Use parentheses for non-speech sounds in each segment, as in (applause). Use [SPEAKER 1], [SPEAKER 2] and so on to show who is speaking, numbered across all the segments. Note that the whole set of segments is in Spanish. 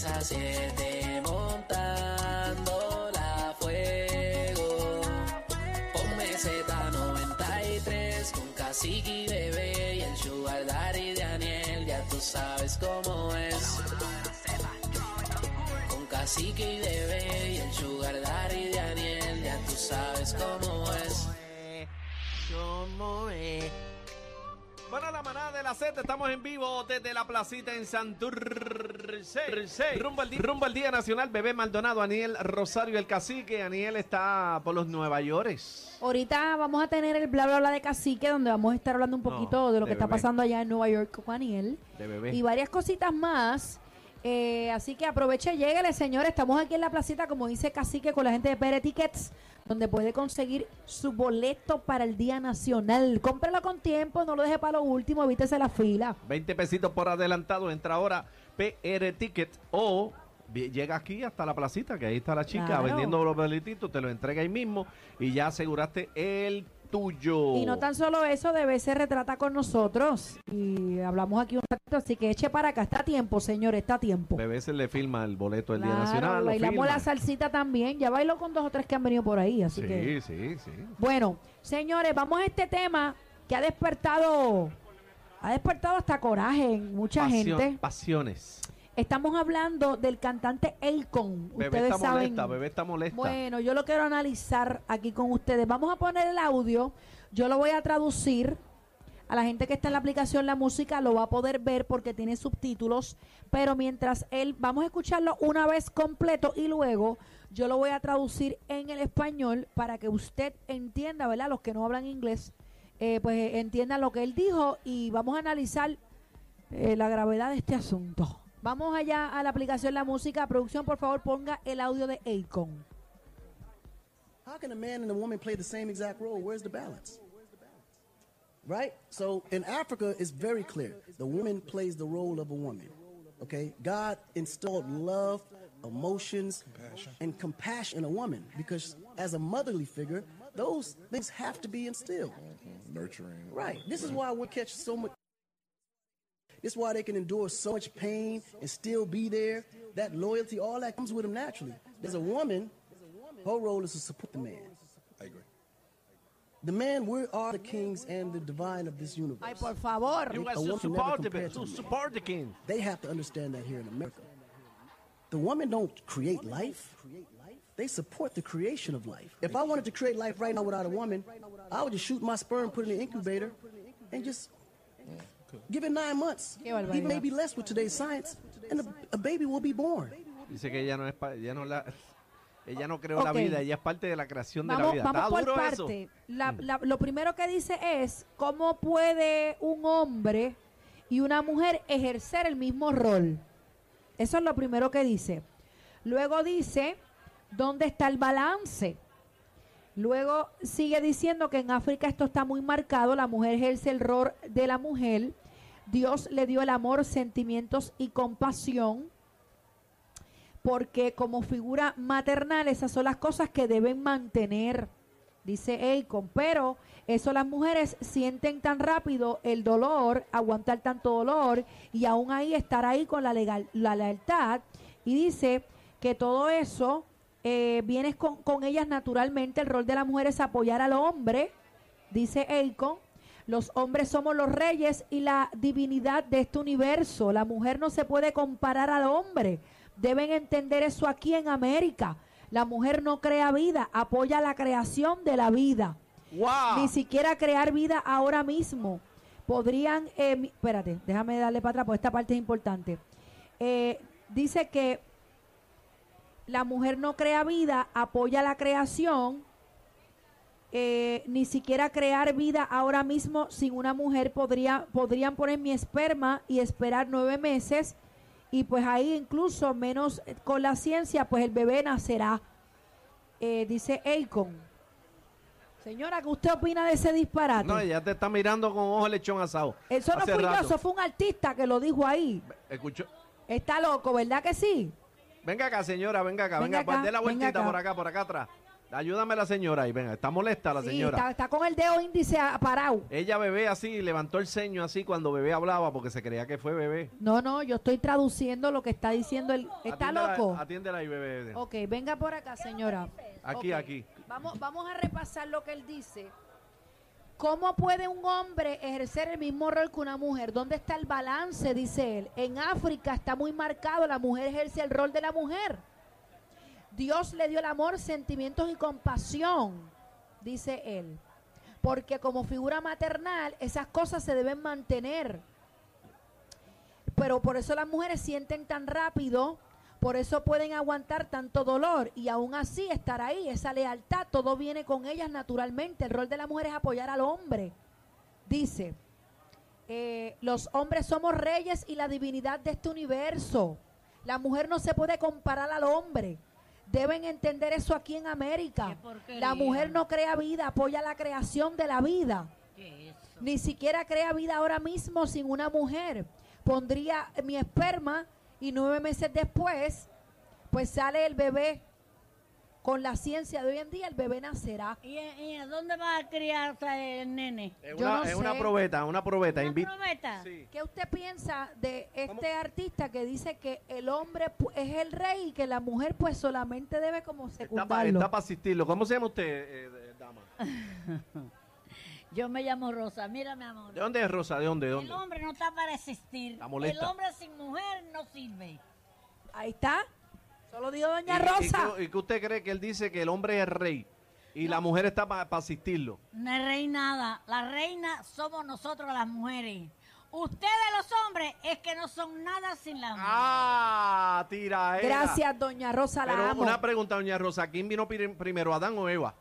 [SPEAKER 1] Viernes 3 a 7 montando la fuego. Ponme Z93 con cacique y bebé y el sugar daddy de Daniel. Ya tú sabes cómo es. Con cacique y bebé y el sugar daddy de Daniel. Ya tú sabes cómo es. ¿Cómo es?
[SPEAKER 2] Bueno, la manada de la Z, estamos en vivo desde la placita en Santurce. Rumbo al, día, rumbo al Día Nacional, Bebé Maldonado, Aniel Rosario, el cacique. Aniel está por los Nueva York.
[SPEAKER 3] Ahorita vamos a tener el bla bla bla de cacique, donde vamos a estar hablando un poquito
[SPEAKER 2] No,
[SPEAKER 3] de lo
[SPEAKER 2] de
[SPEAKER 3] que está pasando allá en Nueva York con Aniel.
[SPEAKER 2] De bebé.
[SPEAKER 3] Y varias cositas más. Eh, así que aproveche, lléguele, señores. Estamos aquí en la placita, como dice Cacique, con la gente de Pere Tickets, donde puede conseguir su boleto para el Día Nacional. Cómprelo con tiempo, no lo deje para lo último, evítese la fila.
[SPEAKER 2] 20 pesitos por adelantado, entra ahora PR Ticket o llega aquí hasta la placita, que ahí está la chica
[SPEAKER 3] Claro.
[SPEAKER 2] vendiendo los boletitos, te lo entrega ahí mismo y ya aseguraste el tuyo.
[SPEAKER 3] Y no tan solo eso, se retrata con nosotros. Y hablamos aquí un ratito, así que eche para acá. Está a tiempo, señores, está a tiempo.
[SPEAKER 2] Bebé se le firma el boleto del Día Nacional.
[SPEAKER 3] bailamos la salsita también. Ya bailo con dos o tres que han venido por ahí, así
[SPEAKER 2] Sí,
[SPEAKER 3] que...
[SPEAKER 2] sí, sí.
[SPEAKER 3] Bueno, señores, vamos a este tema que ha despertado, ha despertado hasta coraje en mucha
[SPEAKER 2] Pasio-
[SPEAKER 3] gente.
[SPEAKER 2] Pasiones.
[SPEAKER 3] Estamos hablando del cantante Akon.
[SPEAKER 2] Bebé
[SPEAKER 3] Ustedes
[SPEAKER 2] está
[SPEAKER 3] saben.
[SPEAKER 2] molesta, bebé está molesta.
[SPEAKER 3] Bueno, yo lo quiero analizar aquí con ustedes. Vamos a poner el audio. Yo lo voy a traducir. A la gente que está en la aplicación La Música lo va a poder ver porque tiene subtítulos. Pero mientras él, vamos a escucharlo una vez completo y luego yo lo voy a traducir en el español para que usted entienda, ¿verdad? Los que no hablan inglés, eh, pues entiendan lo que él dijo y vamos a analizar eh, la gravedad de este asunto. Vamos allá a la aplicación La Música. Producción, por favor, ponga el audio de Akon.
[SPEAKER 4] How can a man and a woman play the same exact role? Where's the balance? Right? So in Africa, it's very clear. The woman plays the role of a woman. Okay? God installed love, emotions, and compassion in a woman because as a motherly figure, those things have to be instilled.
[SPEAKER 5] Nurturing.
[SPEAKER 4] Right. This is why we catch so much. This is why they can endure so much pain and still be there. That loyalty, all that comes with them naturally. There's a woman, her role is to support the man.
[SPEAKER 5] I agree.
[SPEAKER 4] The man, we are the kings and the divine of this universe.
[SPEAKER 3] Ay, por favor.
[SPEAKER 2] You
[SPEAKER 4] A
[SPEAKER 2] guys to
[SPEAKER 4] woman
[SPEAKER 2] support the,
[SPEAKER 4] compared
[SPEAKER 2] to
[SPEAKER 4] to me.
[SPEAKER 2] support the king.
[SPEAKER 4] They have to understand that here in America. The woman don't create life. They support the creation of life. If I wanted to create life right now without a woman, I would just shoot my sperm, put it in the incubator, and just give it nine months, even maybe less with today's science, and a, a baby will be born.
[SPEAKER 2] Dice que ella no es no la ella no creó la vida, ella es parte de la creación de la vida.
[SPEAKER 3] vamos
[SPEAKER 2] Está
[SPEAKER 3] por
[SPEAKER 2] duro eso.
[SPEAKER 3] parte. La- la- lo primero que dice es cómo puede un hombre y una mujer ejercer el mismo rol. Eso es lo primero que dice. Luego dice dónde está el balance. Luego sigue diciendo que en África esto está muy marcado, la mujer ejerce el rol de la mujer, Dios le dio el amor, sentimientos y compasión, porque como figura maternal esas son las cosas que deben mantener, dice Akon, pero eso las mujeres sienten tan rápido el dolor, aguantar tanto dolor y aún ahí estar ahí con la, legal, la lealtad. Y dice que todo eso eh, viene con, con ellas naturalmente, el rol de la mujer es apoyar al hombre, dice Akon, Los hombres somos los reyes y la divinidad de este universo. La mujer no se puede comparar al hombre. Deben entender eso aquí en América. La mujer no crea vida, apoya la creación de la vida.
[SPEAKER 2] ¡Wow!
[SPEAKER 3] Ni siquiera crear vida ahora mismo. Podrían, eh, espérate, déjame darle para atrás, porque esta parte es importante. Eh, dice que la mujer no crea vida, apoya la creación. eh, ni siquiera crear vida ahora mismo sin una mujer podría, podrían poner mi esperma y esperar nueve meses y pues ahí incluso menos eh, con la ciencia pues el bebé nacerá Eh, dice Akon señora ¿qué usted opina de ese disparate?
[SPEAKER 2] No, ella te está mirando con ojo lechón asado.
[SPEAKER 3] eso no fui yo eso fue un artista que lo dijo ahí
[SPEAKER 2] Escuchó.
[SPEAKER 3] está loco ¿verdad que sí?
[SPEAKER 2] Venga acá, señora, venga acá, venga,
[SPEAKER 3] Venga acá,
[SPEAKER 2] dé la vueltita
[SPEAKER 3] acá.
[SPEAKER 2] por acá, por acá atrás. Ayúdame la señora ahí, venga, está molesta la
[SPEAKER 3] Sí,
[SPEAKER 2] señora.
[SPEAKER 3] está, está con el dedo índice parado
[SPEAKER 2] Ella bebé así, levantó el ceño así cuando bebé hablaba porque se creía que fue bebé.
[SPEAKER 3] no no yo estoy traduciendo lo que está diciendo el está
[SPEAKER 2] Atiéndela-
[SPEAKER 3] loco
[SPEAKER 2] Atiéndela ahí, bebé.
[SPEAKER 3] Ok, venga por acá, señora.
[SPEAKER 2] Aquí, aquí.
[SPEAKER 3] Vamos, vamos a repasar lo que él dice. ¿Cómo puede un hombre ejercer el mismo rol que una mujer? ¿Dónde está el balance? Dice él. En África está muy marcado, la mujer ejerce el rol de la mujer. Dios le dio el amor, sentimientos y compasión, dice él. Porque como figura maternal, esas cosas se deben mantener. Pero por eso las mujeres sienten tan rápido, por eso pueden aguantar tanto dolor y aún así estar ahí, esa lealtad, todo viene con ellas naturalmente. El rol de la mujer es apoyar al hombre. Dice, eh, los hombres somos reyes y la divinidad de este universo. La mujer no se puede comparar al hombre. Deben entender eso aquí en América. La mujer no crea vida, apoya la creación de la vida. Ni siquiera crea vida ahora mismo sin una mujer. Pondría mi esperma y nueve meses después, pues sale el bebé. Con la ciencia de hoy en día, el bebé nacerá.
[SPEAKER 6] ¿Y, y a dónde va a criarse el nene?
[SPEAKER 2] Es una,
[SPEAKER 3] no
[SPEAKER 2] es una
[SPEAKER 3] sé.
[SPEAKER 2] probeta, una probeta.
[SPEAKER 6] ¿Una
[SPEAKER 2] invi-
[SPEAKER 6] probeta?
[SPEAKER 2] Sí.
[SPEAKER 3] ¿Qué usted piensa de este artista que dice que el hombre pu- es el rey y que la mujer pues solamente debe como
[SPEAKER 2] Está
[SPEAKER 3] secundarlo?
[SPEAKER 2] para asistirlo. ¿Cómo se llama usted, eh, dama? (laughs)
[SPEAKER 6] Yo me llamo Rosa. Mira, mi amor.
[SPEAKER 2] ¿De dónde es Rosa? ¿De dónde? ¿De
[SPEAKER 6] El
[SPEAKER 2] dónde?
[SPEAKER 6] hombre no está para existir.
[SPEAKER 2] Está molesta.
[SPEAKER 6] El hombre sin mujer no sirve.
[SPEAKER 3] Ahí está. Solo dijo doña
[SPEAKER 2] ¿Y- y
[SPEAKER 3] Rosa.
[SPEAKER 2] ¿Y qué usted cree que él dice que el hombre es el rey y la mujer está para asistirlo?
[SPEAKER 6] No es rey nada. La reina somos nosotros las mujeres. Ustedes los hombres es que no son nada sin la mujer.
[SPEAKER 2] Ah, tira.
[SPEAKER 3] Gracias, doña Rosa, la
[SPEAKER 2] Pero
[SPEAKER 3] amo.
[SPEAKER 2] una pregunta, doña Rosa, ¿quién vino prim- primero, Adán o Eva?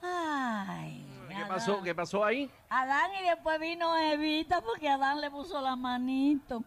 [SPEAKER 6] Ay.
[SPEAKER 2] ¿Qué pasó? ¿Qué pasó ahí?
[SPEAKER 6] Adán y después vino Evita porque Adán le puso la manito.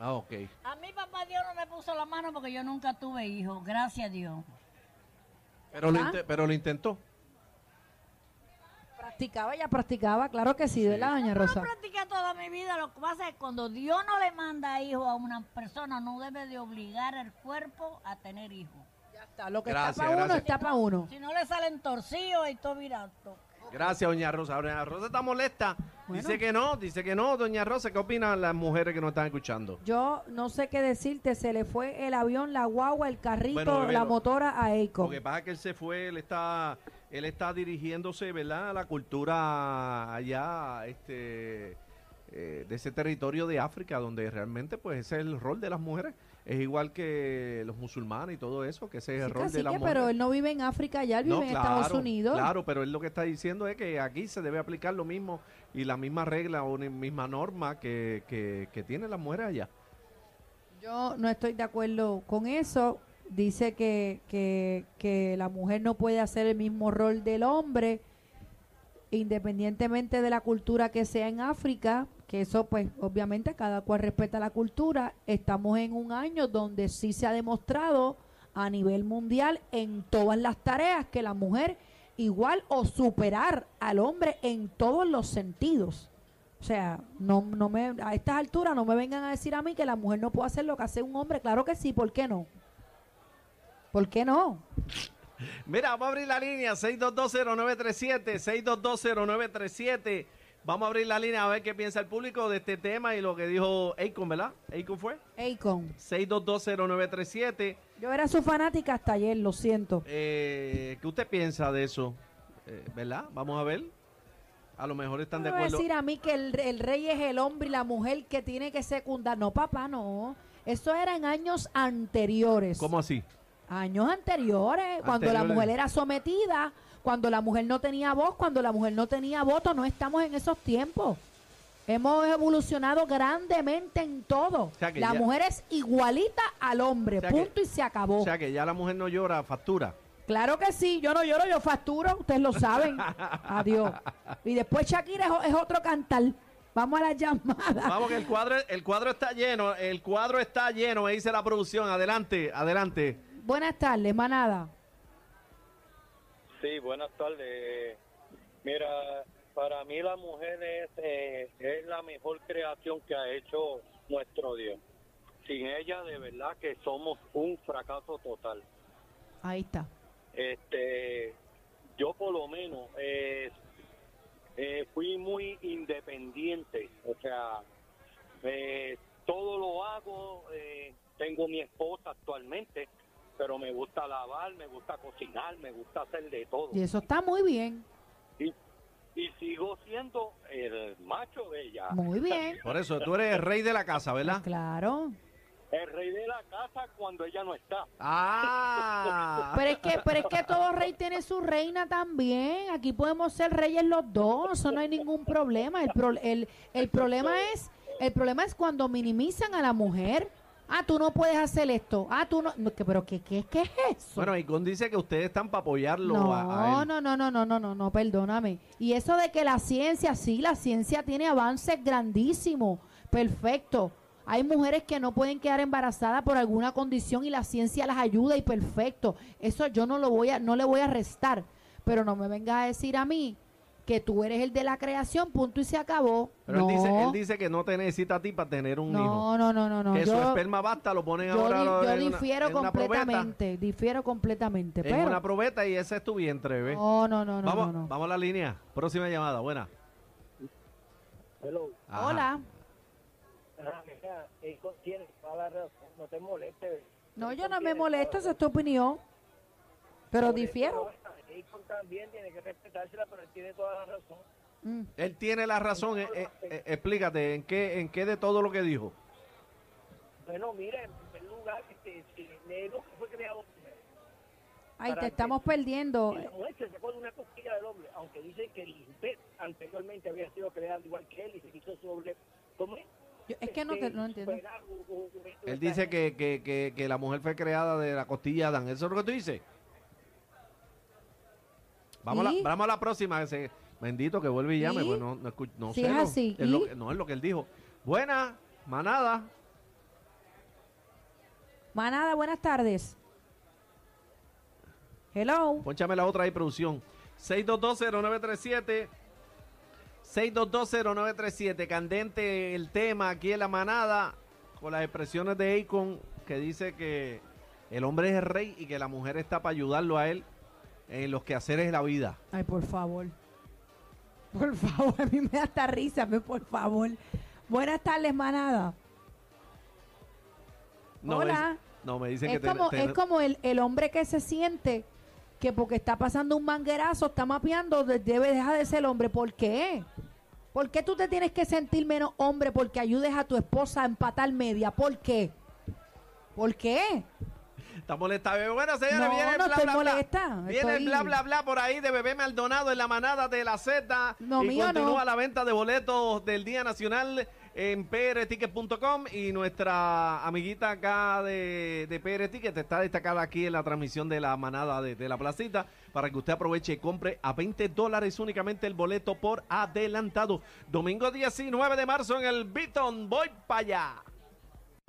[SPEAKER 2] Ah, ok.
[SPEAKER 6] A mi papá Dios no me puso la mano porque yo nunca tuve hijos, gracias a Dios.
[SPEAKER 2] Pero lo,
[SPEAKER 3] ¿Ah?
[SPEAKER 2] inte- pero lo intentó.
[SPEAKER 3] Practicaba, ya practicaba, claro que sí, ¿verdad, doña
[SPEAKER 6] Yo
[SPEAKER 3] Rosa?
[SPEAKER 6] practiqué toda mi vida, lo que pasa es que cuando Dios no le manda hijos a una persona, no debe de obligar al cuerpo a tener hijos.
[SPEAKER 3] Ya está, lo que
[SPEAKER 2] Gracias,
[SPEAKER 3] está para uno
[SPEAKER 2] gracias.
[SPEAKER 3] está para uno.
[SPEAKER 6] Si no le salen torcidos y todo virato.
[SPEAKER 2] Gracias, doña Rosa. Doña Rosa está molesta.
[SPEAKER 3] Bueno.
[SPEAKER 2] Dice que no, dice que no. Doña Rosa, ¿qué opinan las mujeres que nos están escuchando?
[SPEAKER 3] Yo no sé qué decirte, se le fue el avión, la guagua, el carrito,
[SPEAKER 2] Bueno, bebé,
[SPEAKER 3] la
[SPEAKER 2] lo-
[SPEAKER 3] motora a
[SPEAKER 2] Lo
[SPEAKER 3] Eiko.
[SPEAKER 2] que pasa es que él se fue, él está, él está dirigiéndose, ¿verdad? A la cultura allá, este, eh, de ese territorio de África, donde realmente, pues, ese es el rol de las mujeres. Es igual que los musulmanes y todo eso, que ese es el
[SPEAKER 3] Sí,
[SPEAKER 2] rol de
[SPEAKER 3] cacique,
[SPEAKER 2] mujeres.
[SPEAKER 3] pero él no vive en África ya, él vive
[SPEAKER 2] No,
[SPEAKER 3] en Estados Unidos.
[SPEAKER 2] Claro, pero él lo que está diciendo es que aquí se debe aplicar lo mismo y la misma regla o la misma norma que, que, que tienen las mujeres allá.
[SPEAKER 3] Yo no estoy de acuerdo con eso. Dice que, que, que la mujer no puede hacer el mismo rol del hombre, independientemente de la cultura que sea en África, que eso pues obviamente cada cual respeta la cultura. Estamos en un año donde sí se ha demostrado a nivel mundial en todas las tareas que la mujer igual o superar al hombre en todos los sentidos. O sea, no, no me, a estas alturas no me vengan a decir a mí que la mujer no puede hacer lo que hace un hombre. Claro que sí, ¿por qué no? ¿Por qué no? (laughs)
[SPEAKER 2] Mira, vamos a abrir la línea 6220937, 6220937. Vamos a abrir la línea a ver qué piensa el público de este tema y lo que dijo Akon, ¿verdad? Akon fue.
[SPEAKER 3] Akon.
[SPEAKER 2] 6220937.
[SPEAKER 3] Yo era su fanática hasta ayer, lo siento.
[SPEAKER 2] Eh, ¿Qué usted piensa de eso? Eh, ¿Verdad? Vamos a ver. a lo mejor están de acuerdo.
[SPEAKER 3] decir a mí que el, el rey es el hombre y la mujer que tiene que secundar. No, papá, no. Eso era en años anteriores.
[SPEAKER 2] ¿Cómo así?
[SPEAKER 3] Años anteriores, cuando la
[SPEAKER 2] Anteriores.
[SPEAKER 3] mujer era sometida, cuando la mujer no tenía voz, cuando la mujer no tenía voto, no estamos en esos tiempos. Hemos evolucionado grandemente en todo.
[SPEAKER 2] sea
[SPEAKER 3] la
[SPEAKER 2] ya-
[SPEAKER 3] mujer es igualita al hombre,
[SPEAKER 2] O sea que-
[SPEAKER 3] punto y se acabó.
[SPEAKER 2] O sea que ya la mujer no llora, factura.
[SPEAKER 3] Claro que sí, yo no lloro, yo facturo, ustedes lo saben. (laughs) Adiós. Y después Shakira es, es otro cantar. Vamos a la llamada.
[SPEAKER 2] Vamos que el cuadro, el cuadro está lleno, el cuadro está lleno, me dice la producción. Adelante, adelante.
[SPEAKER 3] Buenas tardes, manada.
[SPEAKER 7] Sí, buenas tardes. Mira, para mí la mujer es, eh, es la mejor creación que ha hecho nuestro Dios. Sin ella, de verdad que somos un fracaso total.
[SPEAKER 3] Ahí está.
[SPEAKER 7] Este, yo por lo menos eh, eh, fui muy independiente, o sea, eh, todo lo hago. eh, tengo mi esposa actualmente, pero me gusta lavar, me gusta cocinar, me gusta hacer de todo.
[SPEAKER 3] Y eso está muy bien.
[SPEAKER 7] y, y sigo siendo el macho de ella.
[SPEAKER 3] Muy bien.
[SPEAKER 2] Por eso, tú eres el rey de la casa, ¿verdad?
[SPEAKER 3] Claro.
[SPEAKER 7] El rey de la casa cuando ella no está.
[SPEAKER 2] Ah.
[SPEAKER 3] Pero es que, pero es que todo rey tiene su reina también. Aquí podemos ser reyes los dos. Eso no hay ningún problema. El, pro- el, el problema es, el problema es cuando minimizan a la mujer. Ah, tú no puedes hacer esto. Ah, tú no. no, que- pero ¿qué, qué, qué es eso?
[SPEAKER 2] Bueno, Icon dice que ustedes están para apoyarlo
[SPEAKER 3] No,
[SPEAKER 2] a, a él.
[SPEAKER 3] no, no, no, no, no, no, no, perdóname. Y eso de que la ciencia, sí, la ciencia tiene avances grandísimos, perfecto. Hay mujeres que no pueden quedar embarazadas por alguna condición y la ciencia las ayuda y perfecto. Eso yo no lo voy a, no le voy a restar. Pero no me vengas a decir a mí que tú eres el de la creación, punto y se acabó.
[SPEAKER 2] Pero
[SPEAKER 3] no,
[SPEAKER 2] él, dice, él dice que no te necesita a ti para tener un hijo.
[SPEAKER 3] no, no, no, no, no.
[SPEAKER 2] que su
[SPEAKER 3] Yo,
[SPEAKER 2] esperma basta, lo ponen
[SPEAKER 3] yo
[SPEAKER 2] ahora
[SPEAKER 3] di- yo
[SPEAKER 2] en una-
[SPEAKER 3] difiero
[SPEAKER 2] en una probeta,
[SPEAKER 3] completamente, difiero completamente.
[SPEAKER 2] en
[SPEAKER 3] pero,
[SPEAKER 2] una probeta y ese es tu vientre, ¿ves?
[SPEAKER 3] no, no, no, no,
[SPEAKER 2] vamos,
[SPEAKER 3] no, no.
[SPEAKER 2] vamos a la línea. Próxima llamada, buena.
[SPEAKER 7] Hello.
[SPEAKER 2] Ajá.
[SPEAKER 3] Hola.
[SPEAKER 7] no te molestes.
[SPEAKER 3] No, yo no me molesto, esa es tu opinión. Pero difiero.
[SPEAKER 7] También tiene que respetársela, pero él tiene toda la razón.
[SPEAKER 3] Mm.
[SPEAKER 2] Él tiene la razón. eh, eh, eh, explícate, ¿en qué, ¿en qué de todo lo que dijo?
[SPEAKER 7] Bueno, mira, en primer lugar, este, si negro fue creado.
[SPEAKER 3] Ay, te
[SPEAKER 7] que-
[SPEAKER 3] estamos perdiendo.
[SPEAKER 7] Y la mujer se sacó de una costilla del hombre, aunque dice que el usted anteriormente había sido creado igual que él y se quiso sobre... ¿Cómo es?
[SPEAKER 3] Yo- es que no te no entiendo.
[SPEAKER 7] Un-
[SPEAKER 2] Él dice que, que, que, que la mujer fue creada de la costilla de Adán. ¿Eso es lo que tú dices? Vamos, a la, vamos a la próxima. Ese, bendito que vuelve y llame.
[SPEAKER 3] ¿Y?
[SPEAKER 2] Pues no, no, escu- no
[SPEAKER 3] Si
[SPEAKER 2] sé.
[SPEAKER 3] es
[SPEAKER 2] no,
[SPEAKER 3] así,
[SPEAKER 2] es lo que- no es lo que él dijo. Buena, manada.
[SPEAKER 3] Manada, buenas tardes. Hello.
[SPEAKER 2] Pónchame la otra ahí, producción. 6220937. 6220937. Candente el tema aquí en la manada. Con las expresiones de Akon que dice que el hombre es el rey y que la mujer está para ayudarlo a él en los quehaceres de la vida.
[SPEAKER 3] Ay, por favor. Por favor, (laughs) a mí me da hasta risa, por favor. Buenas tardes, manada.
[SPEAKER 2] No,
[SPEAKER 3] Hola.
[SPEAKER 2] No, me dicen
[SPEAKER 3] Es
[SPEAKER 2] que te-
[SPEAKER 3] como,
[SPEAKER 2] te-
[SPEAKER 3] es como el, el hombre que se siente que porque está pasando un manguerazo, está mapeando, de- debe dejar de ser hombre. ¿Por qué? ¿Por qué tú te tienes que sentir menos hombre porque ayudes a tu esposa a empatar media? ¿Por qué? ¿Por qué?
[SPEAKER 2] Está molesta, bebé. Bueno, señores,
[SPEAKER 3] No,
[SPEAKER 2] viene el
[SPEAKER 3] no
[SPEAKER 2] bla, bla, bla. Viene
[SPEAKER 3] estoy-
[SPEAKER 2] bla, bla, bla por ahí de Bebé Maldonado en la manada de la Z.
[SPEAKER 3] No,
[SPEAKER 2] y
[SPEAKER 3] mío
[SPEAKER 2] continúa
[SPEAKER 3] no.
[SPEAKER 2] la venta de boletos del Día Nacional en prticket.com y nuestra amiguita acá de, de PR Ticket está destacada aquí en la transmisión de la manada de, de la placita para que usted aproveche y compre a 20 dólares únicamente el boleto por adelantado. Domingo 19 de marzo en el Beaton. Voy para allá.